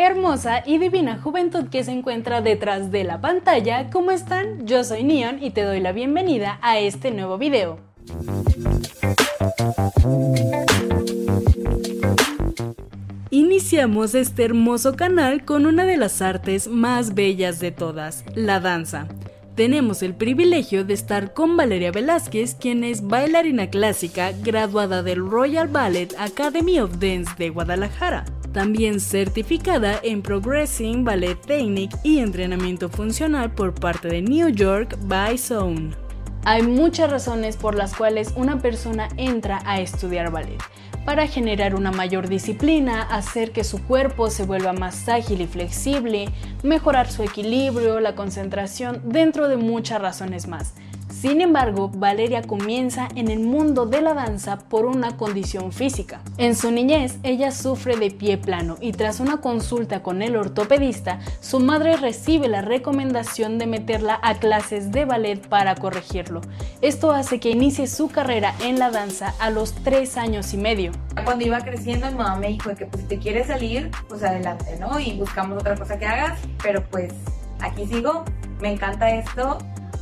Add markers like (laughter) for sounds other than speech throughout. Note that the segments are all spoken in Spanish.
Hermosa y divina juventud que se encuentra detrás de la pantalla, ¿cómo están? Yo soy Neon y te doy la bienvenida a este nuevo video. Iniciamos este hermoso canal con una de las artes más bellas de todas, la danza. Tenemos el privilegio de estar con Valeria Velázquez, quien es bailarina clásica graduada del Royal Ballet Academy of Dance de Guadalajara también certificada en Progressing Ballet Technique y entrenamiento funcional por parte de New York by Zone. Hay muchas razones por las cuales una persona entra a estudiar ballet. Para generar una mayor disciplina, hacer que su cuerpo se vuelva más ágil y flexible, mejorar su equilibrio, la concentración, dentro de muchas razones más. Sin embargo, Valeria comienza en el mundo de la danza por una condición física. En su niñez, ella sufre de pie plano y tras una consulta con el ortopedista, su madre recibe la recomendación de meterla a clases de ballet para corregirlo. Esto hace que inicie su carrera en la danza a los 3 años y medio. Cuando iba creciendo, mi mamá me dijo que pues, si te quieres salir, pues adelante, ¿no? Y buscamos otra cosa que hagas, pero pues aquí sigo, me encanta esto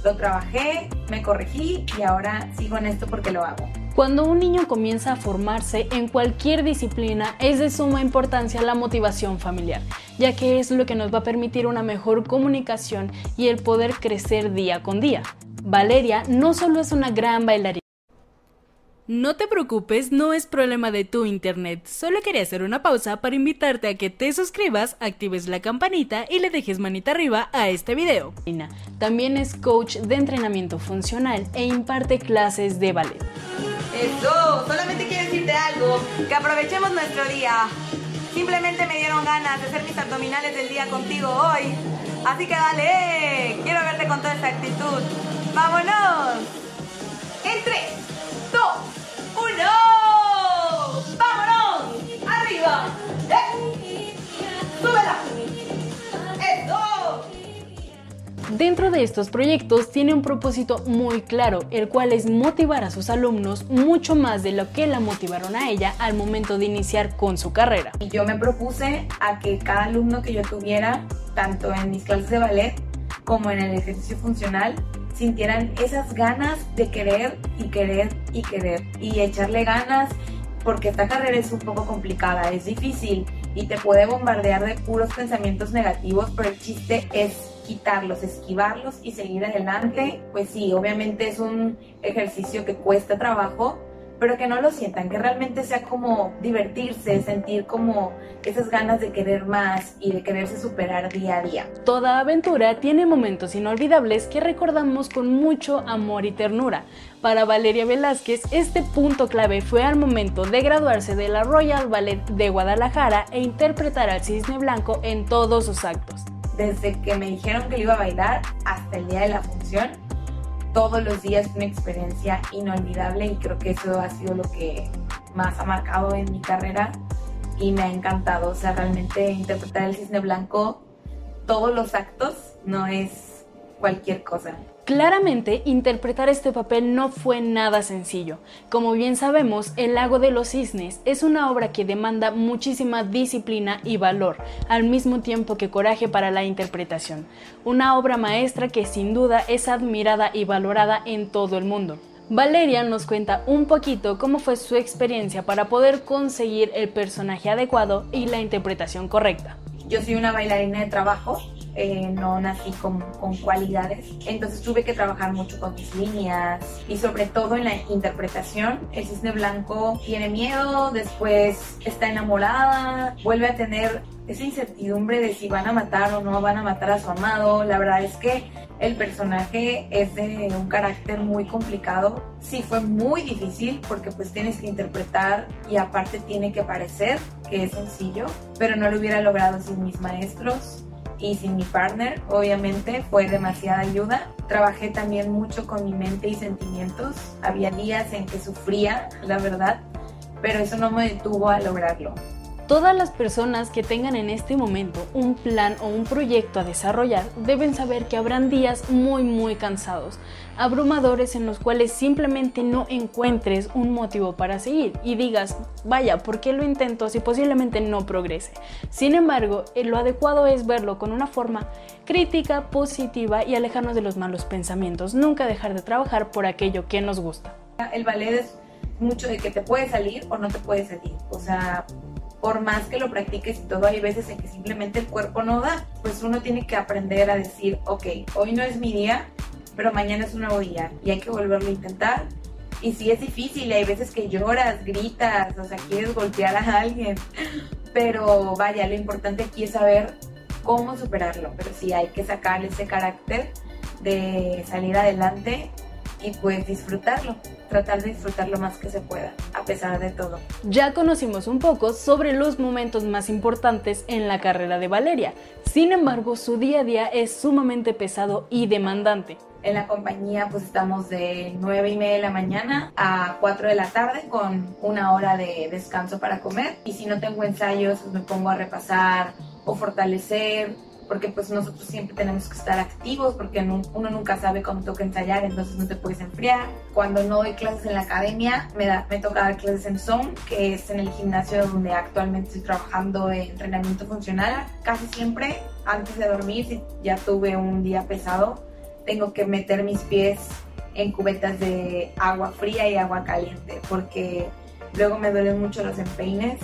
lo trabajé, me corregí y ahora sigo en esto porque lo hago. Cuando un niño comienza a formarse en cualquier disciplina es de suma importancia la motivación familiar, ya que es lo que nos va a permitir una mejor comunicación y el poder crecer día con día. Valeria no solo es una gran bailarina, no te preocupes, no es problema de tu internet. Solo quería hacer una pausa para invitarte a que te suscribas, actives la campanita y le dejes manita arriba a este video. También es coach de entrenamiento funcional e imparte clases de ballet. Eso, solamente quiero decirte algo, que aprovechemos nuestro día. Simplemente me dieron ganas de hacer mis abdominales del día contigo hoy. Así que dale, quiero verte con toda esa actitud. ¡Vámonos! Dentro de estos proyectos tiene un propósito muy claro, el cual es motivar a sus alumnos mucho más de lo que la motivaron a ella al momento de iniciar con su carrera. Y yo me propuse a que cada alumno que yo tuviera, tanto en mis clases de ballet como en el ejercicio funcional, sintieran esas ganas de querer y querer y querer y echarle ganas porque esta carrera es un poco complicada, es difícil y te puede bombardear de puros pensamientos negativos, pero el chiste es quitarlos, esquivarlos y seguir adelante. Pues sí, obviamente es un ejercicio que cuesta trabajo, pero que no lo sientan, que realmente sea como divertirse, sentir como esas ganas de querer más y de quererse superar día a día. Toda aventura tiene momentos inolvidables que recordamos con mucho amor y ternura. Para Valeria Velázquez, este punto clave fue al momento de graduarse de la Royal Ballet de Guadalajara e interpretar al cisne blanco en todos sus actos. Desde que me dijeron que iba a bailar hasta el día de la función, todos los días una experiencia inolvidable y creo que eso ha sido lo que más ha marcado en mi carrera y me ha encantado. O sea, realmente interpretar el cisne blanco, todos los actos, no es cualquier cosa. Claramente, interpretar este papel no fue nada sencillo. Como bien sabemos, El lago de los cisnes es una obra que demanda muchísima disciplina y valor, al mismo tiempo que coraje para la interpretación. Una obra maestra que sin duda es admirada y valorada en todo el mundo. Valeria nos cuenta un poquito cómo fue su experiencia para poder conseguir el personaje adecuado y la interpretación correcta. Yo soy una bailarina de trabajo, eh, no nací con, con, cualidades, entonces tuve que trabajar mucho con mis líneas y sobre todo en la interpretación. El cisne blanco tiene miedo, después está enamorada, vuelve a tener esa incertidumbre de si van a matar o no van a matar a su amado. La verdad es que el personaje es de un carácter muy complicado. Sí fue muy difícil porque pues tienes que interpretar y aparte tiene que parecer que es sencillo, pero no lo hubiera logrado sin mis maestros y sin mi partner, obviamente, fue demasiada ayuda. Trabajé también mucho con mi mente y sentimientos. Había días en que sufría, la verdad, pero eso no me detuvo a lograrlo. Todas las personas que tengan en este momento un plan o un proyecto a desarrollar deben saber que habrán días muy muy cansados, abrumadores en los cuales simplemente no encuentres un motivo para seguir y digas, vaya, ¿por qué lo intento si posiblemente no progrese? Sin embargo, eh, lo adecuado es verlo con una forma crítica, positiva y alejarnos de los malos pensamientos, nunca dejar de trabajar por aquello que nos gusta. El ballet es mucho de que te puede salir o no te puede salir, o sea, por más que lo practiques y todo, hay veces en que simplemente el cuerpo no da. Pues uno tiene que aprender a decir, ok, hoy no es mi día, pero mañana es un nuevo día y hay que volverlo a intentar. Y si es difícil, hay veces que lloras, gritas, o sea, quieres golpear a alguien. Pero vaya, lo importante aquí es saber cómo superarlo. Pero sí hay que sacar ese carácter de salir adelante y pues disfrutarlo, tratar de disfrutar lo más que se pueda, pesar de todo. Ya conocimos un poco sobre los momentos más importantes en la carrera de Valeria, sin embargo su día a día es sumamente pesado y demandante. En la compañía pues estamos de 9 y media de la mañana a 4 de la tarde con una hora de descanso para comer y si no tengo ensayos pues me pongo a repasar o fortalecer porque pues nosotros siempre tenemos que estar activos porque uno nunca sabe cómo toca ensayar, entonces no te puedes enfriar. Cuando no doy clases en la academia, me, da, me toca dar clases en Zone, que es en el gimnasio donde actualmente estoy trabajando en entrenamiento funcional. Casi siempre, antes de dormir, si ya tuve un día pesado, tengo que meter mis pies en cubetas de agua fría y agua caliente, porque luego me duelen mucho los empeines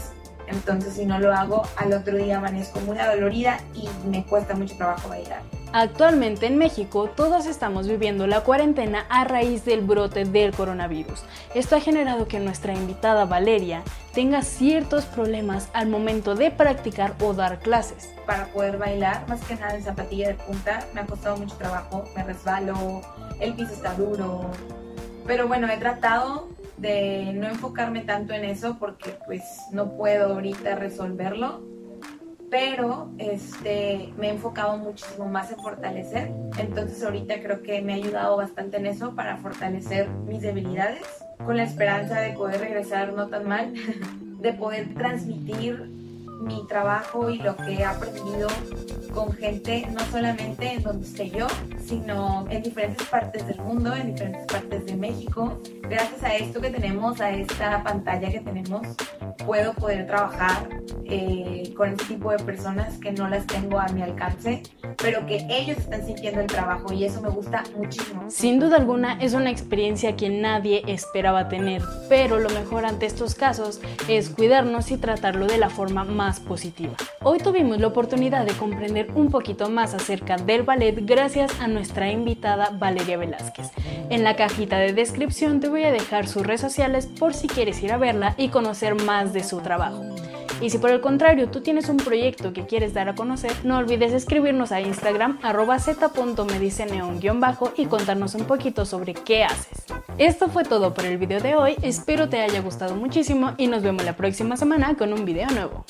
entonces, si no lo hago, al otro día amanezco muy dolorida y me cuesta mucho trabajo bailar. Actualmente en México todos estamos viviendo la cuarentena a raíz del brote del coronavirus. Esto ha generado que nuestra invitada Valeria tenga ciertos problemas al momento de practicar o dar clases. Para poder bailar, más que nada en zapatilla de punta, me ha costado mucho trabajo, me resbalo, el piso está duro. Pero bueno, he tratado de no enfocarme tanto en eso porque pues no puedo ahorita resolverlo, pero este, me he enfocado muchísimo más en fortalecer. Entonces ahorita creo que me ha ayudado bastante en eso para fortalecer mis debilidades, con la esperanza de poder regresar no tan mal, (laughs) de poder transmitir mi trabajo y lo que he aprendido con gente, no solamente en donde esté yo, sino en diferentes partes del mundo, en diferentes partes de México. Gracias a esto que tenemos, a esta pantalla que tenemos, puedo poder trabajar eh, con este tipo de personas que no las tengo a mi alcance, pero que ellos están sintiendo el trabajo y eso me gusta muchísimo. Sin duda alguna es una experiencia que nadie esperaba tener, pero lo mejor ante estos casos es cuidarnos y tratarlo de la forma más positiva. Hoy tuvimos la oportunidad de comprender un poquito más acerca del ballet gracias a nuestra invitada Valeria Velázquez. En la cajita de descripción te voy a dejar sus redes sociales por si quieres ir a verla y conocer más de su trabajo. Y si por el contrario tú tienes un proyecto que quieres dar a conocer, no olvides escribirnos a Instagram arroba z.medicineon-bajo y contarnos un poquito sobre qué haces. Esto fue todo por el video de hoy, espero te haya gustado muchísimo y nos vemos la próxima semana con un video nuevo.